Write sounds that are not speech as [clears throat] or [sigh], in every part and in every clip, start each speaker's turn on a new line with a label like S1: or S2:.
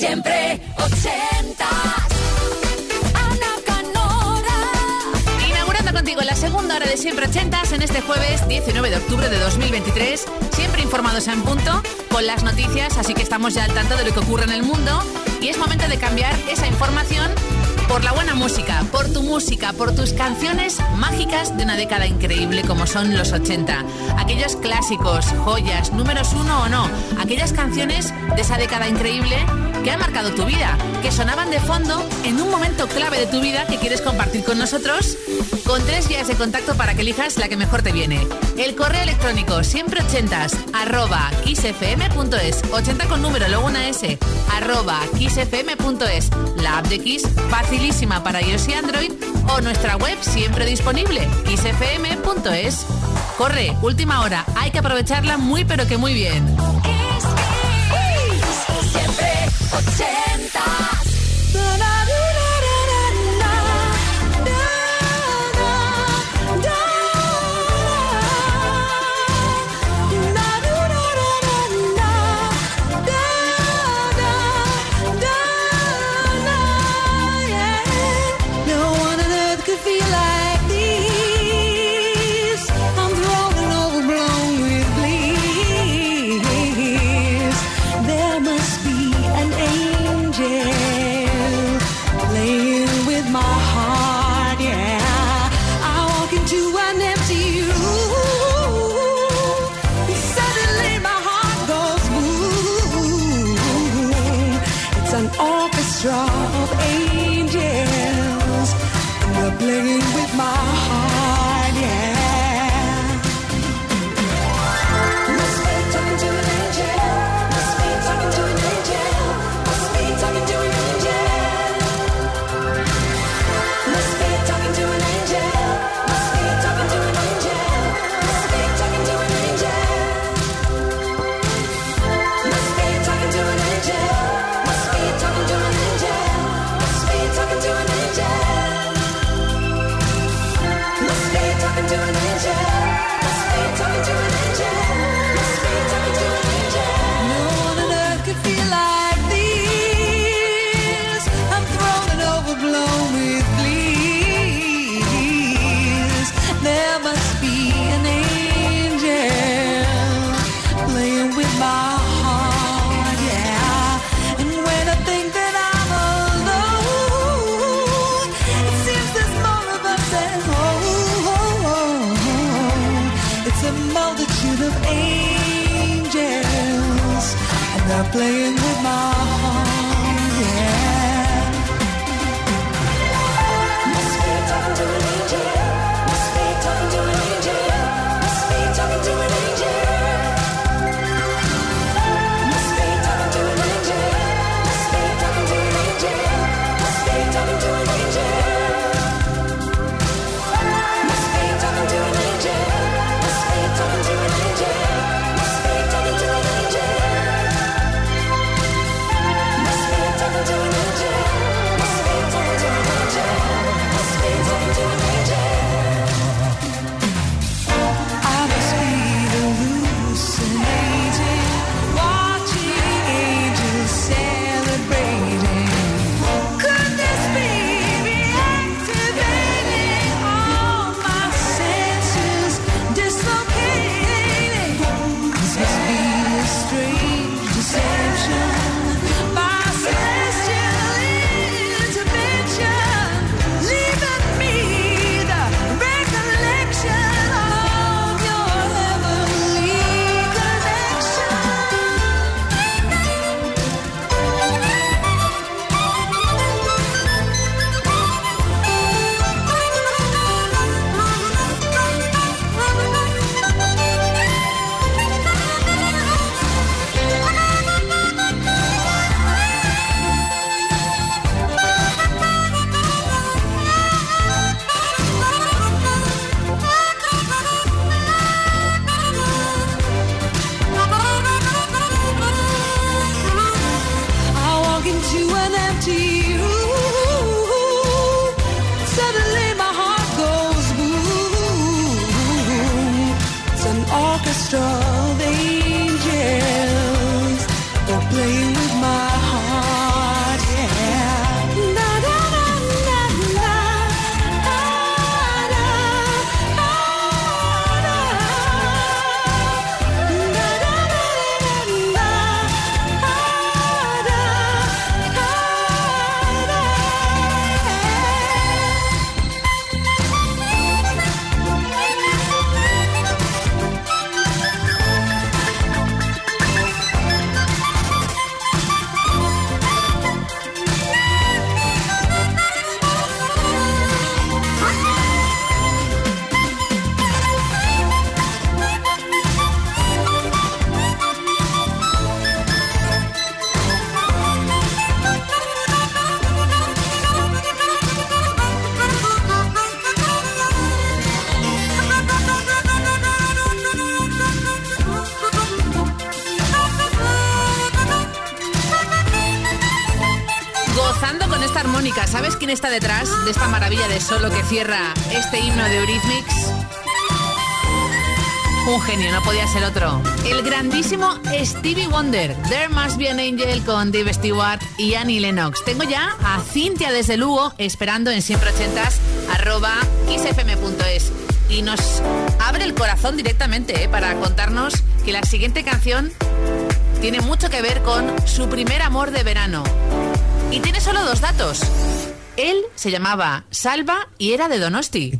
S1: Siempre ochentas. Ana Canora.
S2: Inaugurando contigo la segunda hora de Siempre Ochentas en este jueves 19 de octubre de 2023. Siempre informados en punto con las noticias, así que estamos ya al tanto de lo que ocurre en el mundo. Y es momento de cambiar esa información por la buena música, por tu música, por tus canciones mágicas de una década increíble como son los 80. Aquellos clásicos, joyas, números uno o no, aquellas canciones de esa década increíble que han marcado tu vida, que sonaban de fondo en un momento clave de tu vida que quieres compartir con nosotros, con tres vías de contacto para que elijas la que mejor te viene. El correo electrónico siempre ochentas arroba kissfm.es 80 con número, luego una S, arroba kissfm.es La app de Kiss, facilísima para iOS y Android, o nuestra web siempre disponible, kissfm.es. Corre, última hora, hay que aprovecharla muy pero que muy bien.
S1: Siempre
S3: 80 orchestra of angels. And they're playing with my
S4: de esta maravilla de solo que cierra este himno de Eurythmics. Un genio, no podía ser otro. El grandísimo Stevie Wonder, There Must Be an Angel con Dave Stewart y Annie Lennox. Tengo ya a Cintia desde Lugo esperando en siempre ochentas arroba xfm.es y nos abre el corazón directamente eh, para contarnos que la siguiente canción tiene mucho que ver con su primer amor de verano. Y tiene solo dos datos. Él se llamaba Salva y era de Donosti.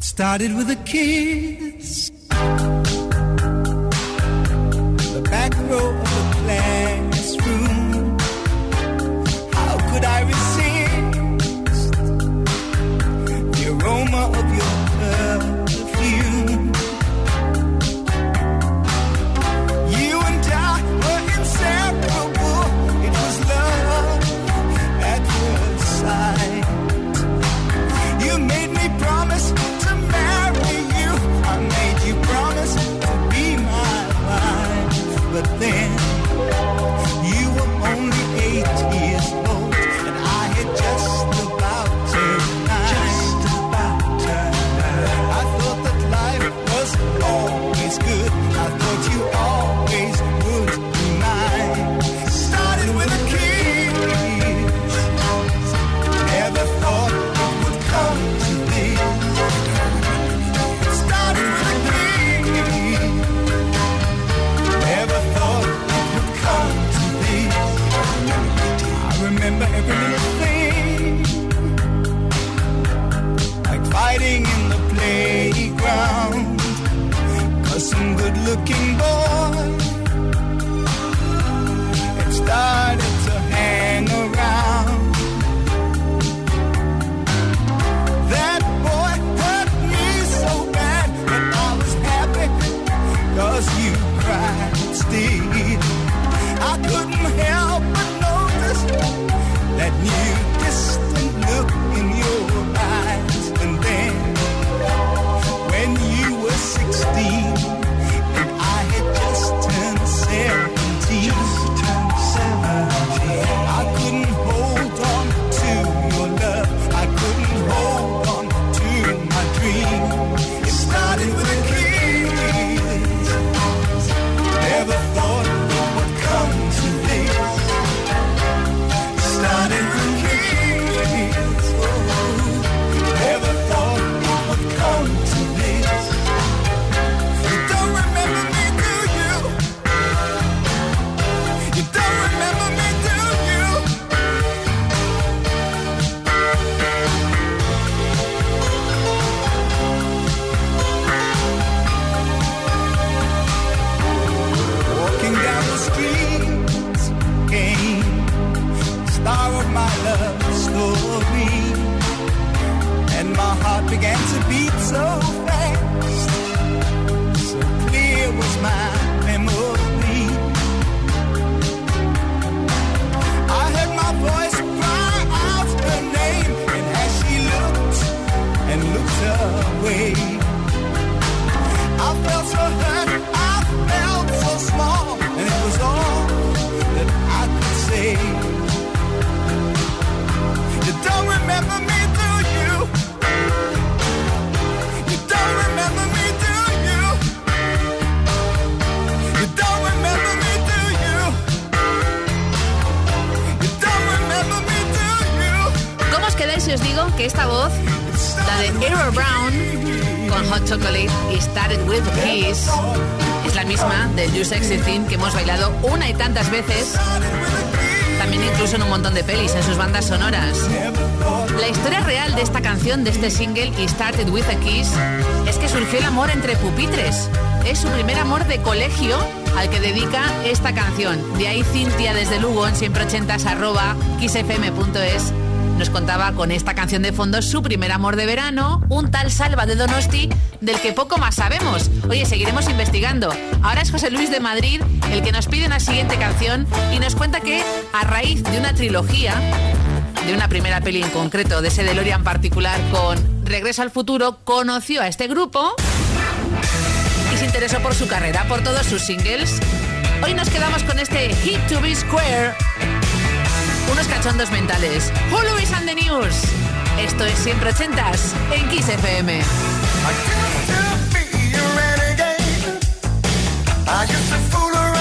S4: pupitres. Es su primer amor de colegio al que dedica esta canción. De ahí Cintia desde Lugo en siempre ochentas arroba xfm.es nos contaba con esta canción de fondo su primer amor de verano, un tal Salva de Donosti, del que poco más sabemos. Oye, seguiremos investigando. Ahora es José Luis de Madrid el que nos pide una siguiente canción y nos cuenta que a raíz de una trilogía, de una primera peli en concreto, de ese DeLorean particular con Regreso al futuro, conoció a este grupo interesó por su carrera, por todos sus singles. Hoy nos quedamos con este Hit to Be Square. Unos
S2: cachondos mentales. Hulu is and the News. Esto es Siempre Ochentas en Kiss FM.
S5: I used to fool around.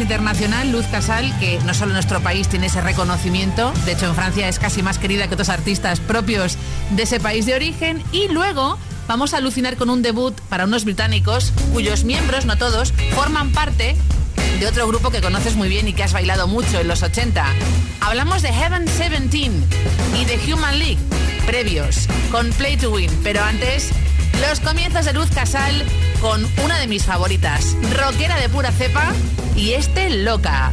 S3: internacional, Luz Casal, que no solo en nuestro país tiene ese reconocimiento, de hecho en Francia es casi más querida que otros artistas propios de ese país de origen, y luego vamos a alucinar con un debut para unos británicos cuyos miembros, no todos, forman parte de otro grupo que conoces muy bien y que has bailado mucho en los 80. Hablamos de Heaven 17 y de Human League, previos, con Play to Win, pero antes, los comienzos de Luz Casal con una de mis favoritas, rockera de pura cepa y este loca.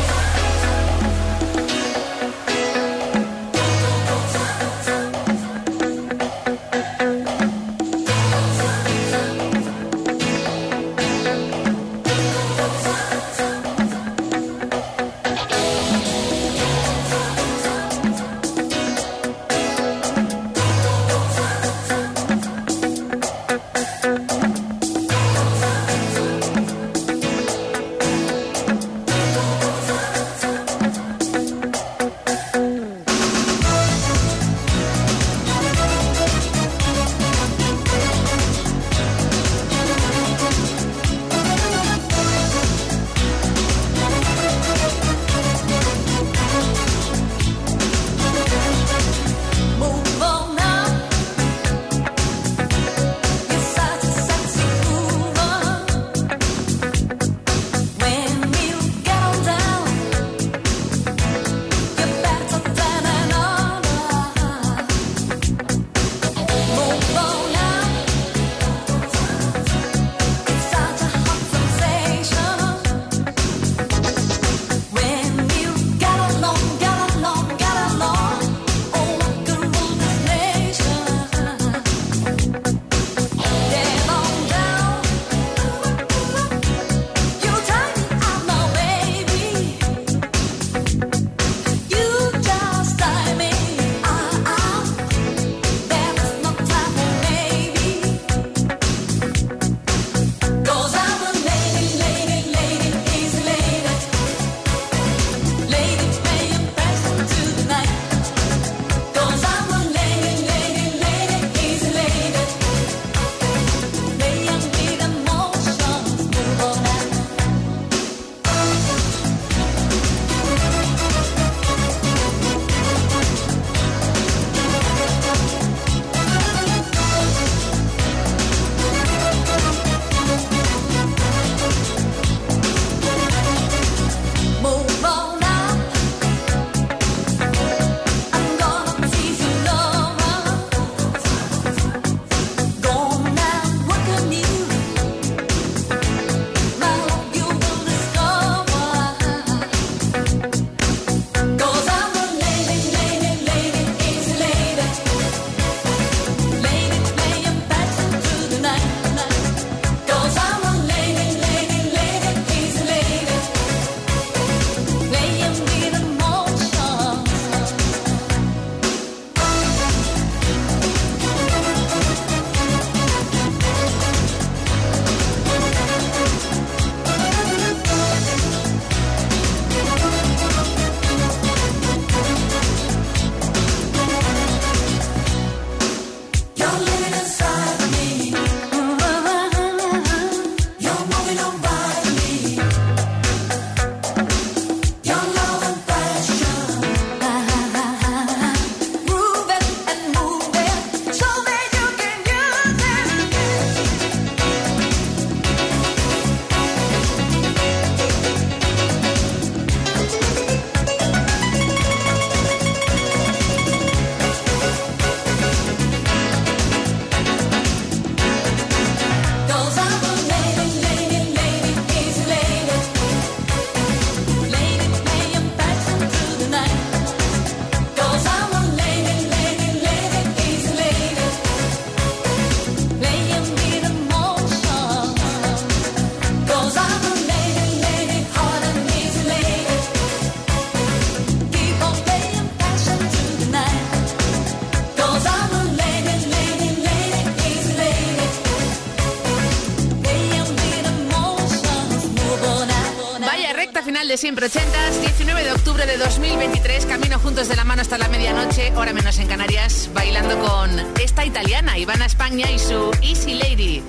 S2: Siempre ochentas, 19 de octubre de 2023, camino juntos de la mano hasta la medianoche, hora menos en Canarias, bailando con esta italiana, Ivana España y su Easy Lady.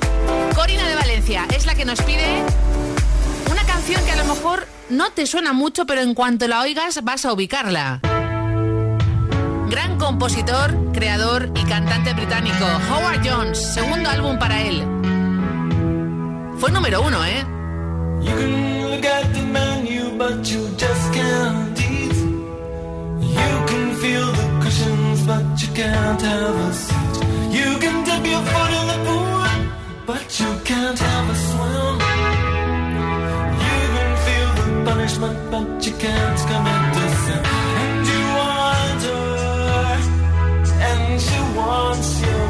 S2: Corina de Valencia es la que nos pide una canción que a lo mejor no te suena mucho, pero en cuanto la oigas vas a ubicarla. Gran compositor, creador y cantante británico, Howard Jones, segundo álbum para él. Fue número uno, ¿eh?
S6: But you just can't eat. You can feel the cushions, but you can't have a seat. You can dip your foot in the pool, but you can't have a swim. You can feel the punishment, but you can't commit the sin. And you want her, and she wants you.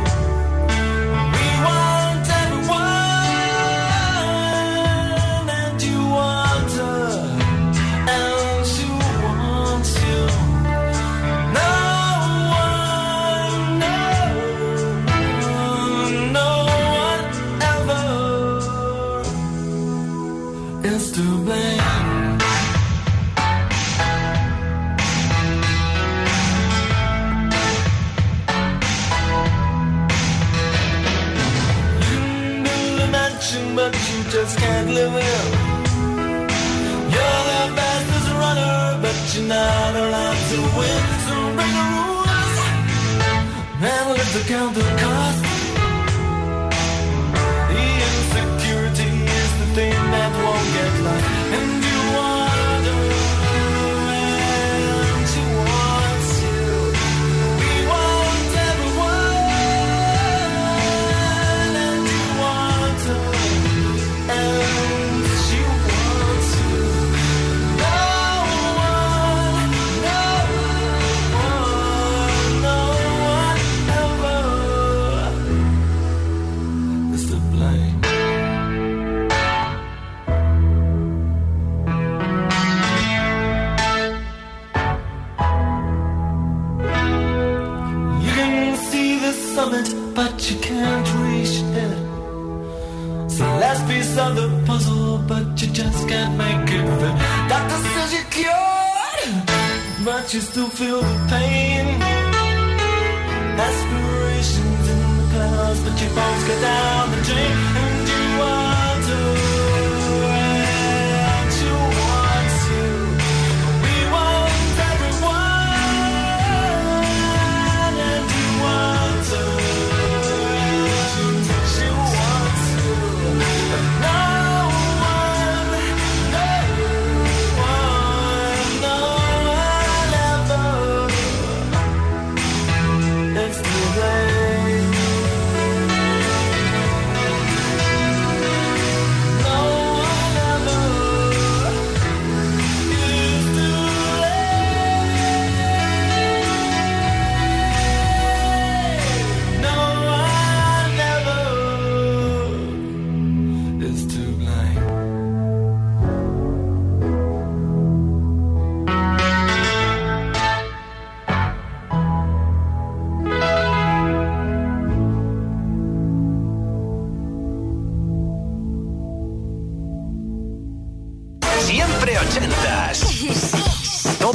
S6: In. You're the fastest runner, but you're not allowed to win. So bring the rules and let the count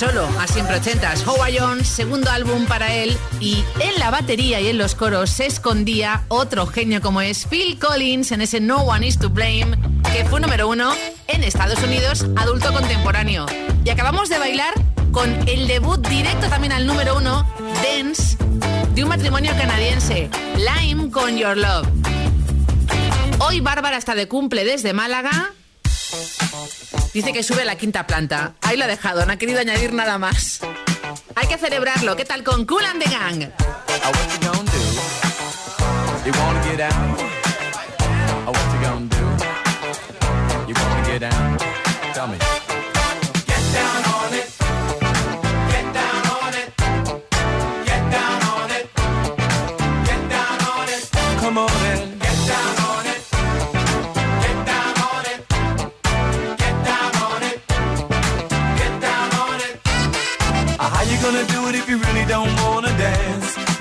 S2: Solo a siempre ochentas. Howard Jones, segundo álbum para él, y en la batería y en los coros se escondía otro genio como es Phil Collins en ese No One Is to Blame, que fue número uno en Estados Unidos, adulto contemporáneo. Y acabamos de bailar con el debut directo también al número uno, Dance, de un matrimonio canadiense, Lime con Your Love. Hoy Bárbara está de cumple desde Málaga. Dice que sube a la quinta planta. Ahí lo ha dejado, no ha querido añadir nada más. Hay que celebrarlo. ¿Qué tal con Cool and the Gang?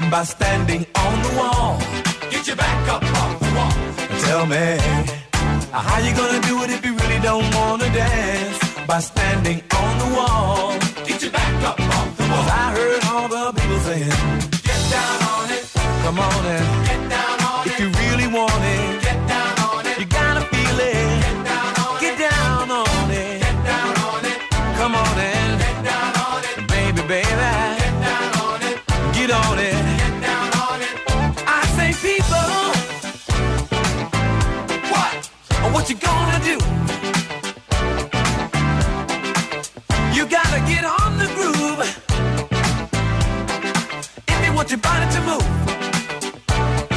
S7: By standing on the wall.
S6: Get your back up off the wall.
S7: Tell me. How you gonna do it if you really don't wanna dance? By standing on the wall.
S6: Get your back up off the
S7: Cause
S6: wall.
S7: I heard all the people saying,
S6: Get down on it.
S7: come on in.
S6: Get down on
S7: If
S6: it.
S7: you really want it, you gonna do? You gotta get on the groove. If you want your body to move,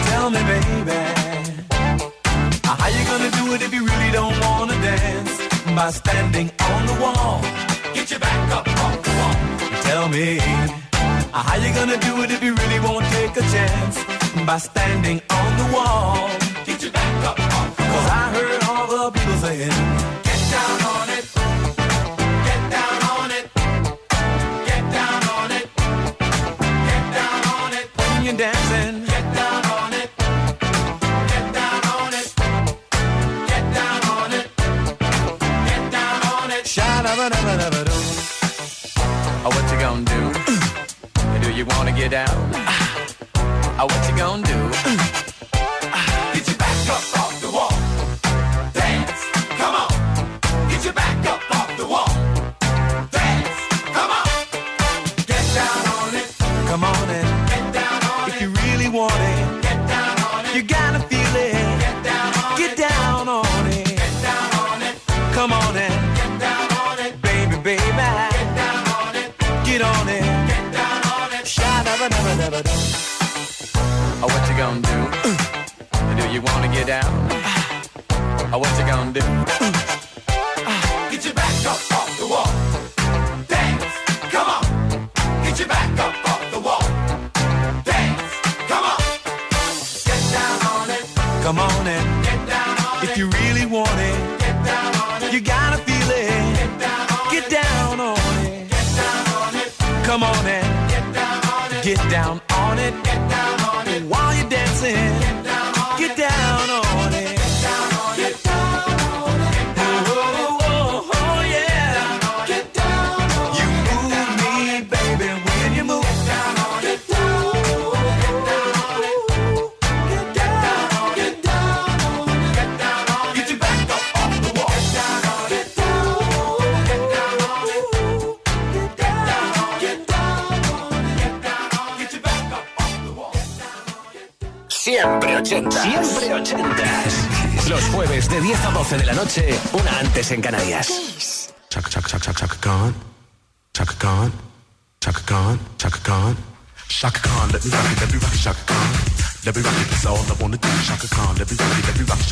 S7: tell me, baby, how you gonna do it if you really don't wanna dance? By standing on the wall.
S6: Get your back up off the wall.
S7: Tell me, how you gonna do it if you really won't take a chance? By standing on the wall. Cause. I heard all the people
S6: Get down on it. Get down on it. Get down on it. Get down on it.
S7: when you're dancing,
S6: Get down on it. Get down on it. Get down on it. Get down on it.
S7: sha-da-ba-da-ba-da-ba-doo. Oh, what you gonna do? [clears throat] do you wanna get out? [clears throat] Oh, what you gonna do? [clears throat]
S8: Cup. En Canarias.
S9: Chaka chaka chaka chaka chaka Khan. Chaka Khan. Chaka Khan. Chaka Khan. Shaka Khan, let me rock it, let me rock it, Shaka Khan. Let me rock it, that's all I wanna do. Shaka Khan, let me rock it, let me rock it,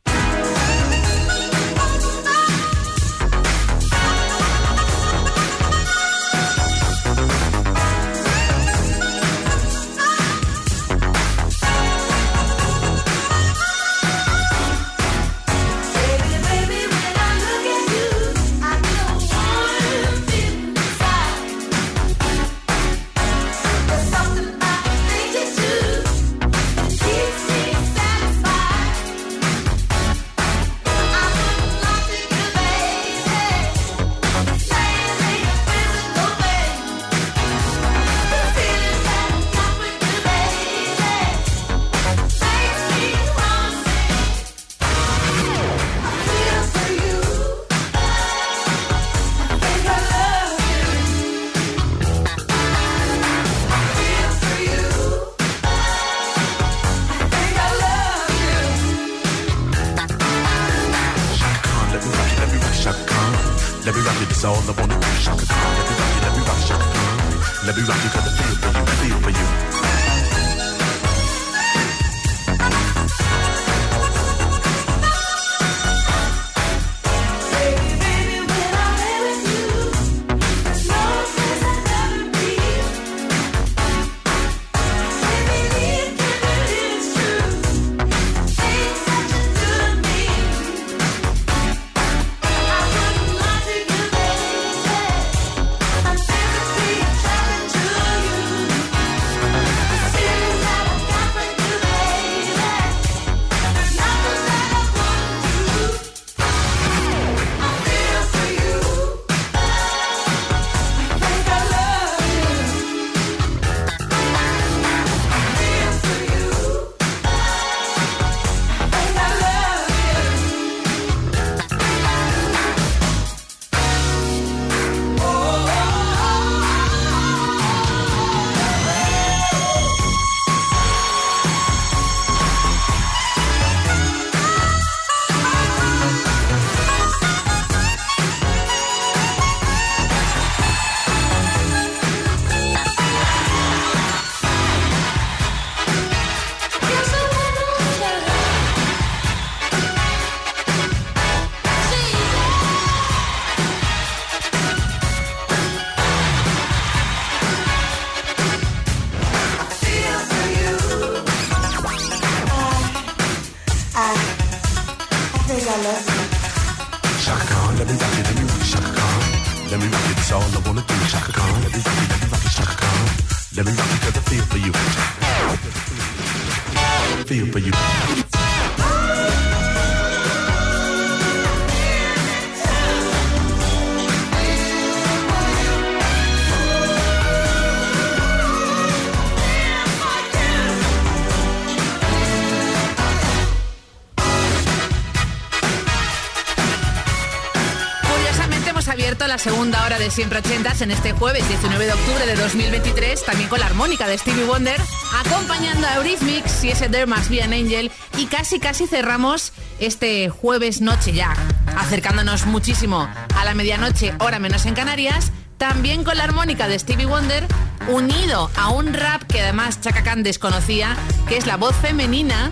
S2: Segunda hora de Siempre Ochentas en este jueves 19 de octubre de 2023, también con la armónica de Stevie Wonder, acompañando a Eurythmics y ese There Must Be an Angel, y casi casi cerramos este jueves noche ya, acercándonos muchísimo a la medianoche, hora menos en Canarias, también con la armónica de Stevie Wonder, unido a un rap que además Chaka desconocía, que es la voz femenina.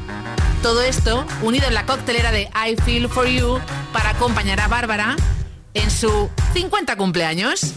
S2: Todo esto unido en la coctelera de I Feel For You para acompañar a Bárbara en su 50 cumpleaños.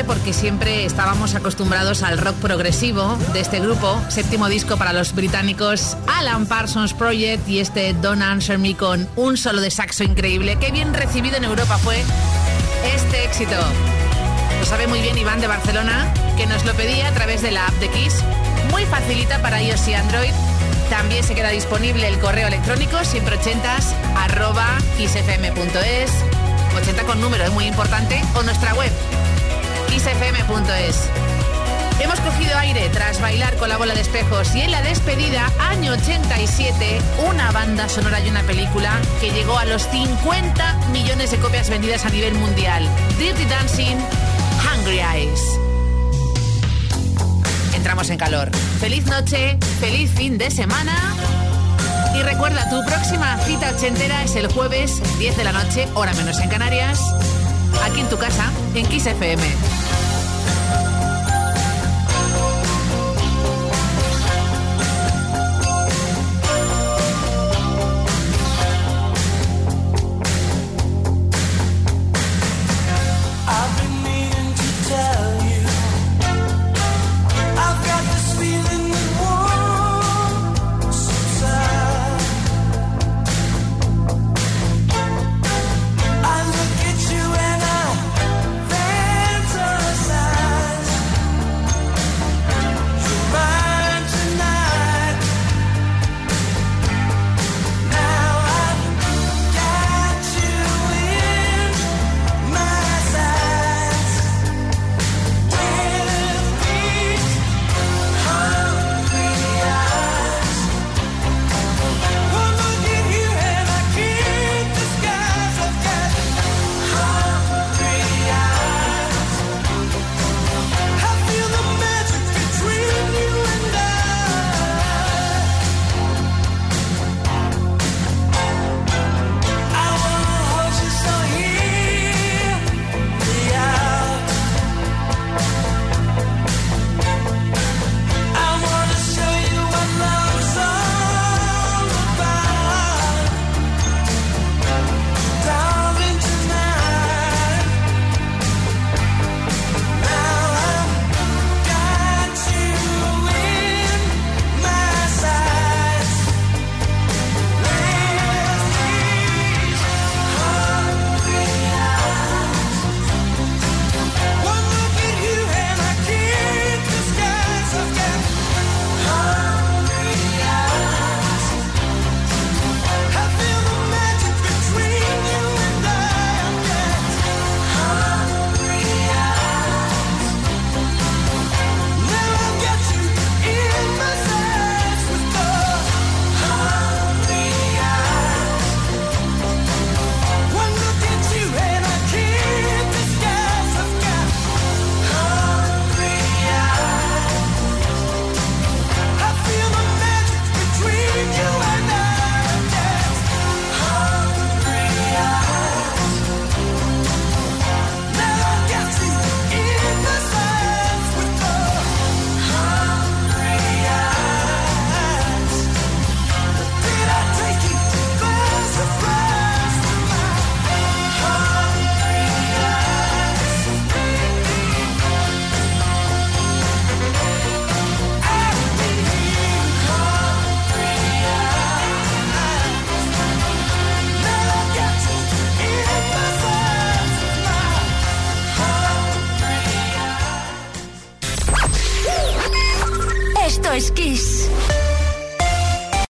S2: Porque siempre estábamos acostumbrados al rock progresivo de este grupo, séptimo disco para los británicos Alan Parsons Project y este Don't Answer Me con un solo de saxo increíble. Qué bien recibido en Europa fue este éxito. Lo sabe muy bien Iván de Barcelona, que nos lo pedía a través de la app de Kiss. Muy facilita para iOS y Android. También se queda disponible el correo electrónico siempre ochentas arroba kissfm.es 80 con número, es muy importante, o nuestra web kissfm.es. Hemos cogido aire tras bailar con la bola de espejos y en la despedida, año 87, una banda sonora y una película que llegó a los 50 millones de copias vendidas a nivel mundial. Dirty Dancing, Hungry Eyes. Entramos en calor. Feliz noche, feliz fin de semana. Y recuerda, tu próxima cita ochentera es el jueves 10 de la noche, hora menos en Canarias, aquí en tu casa, en
S6: Kiss.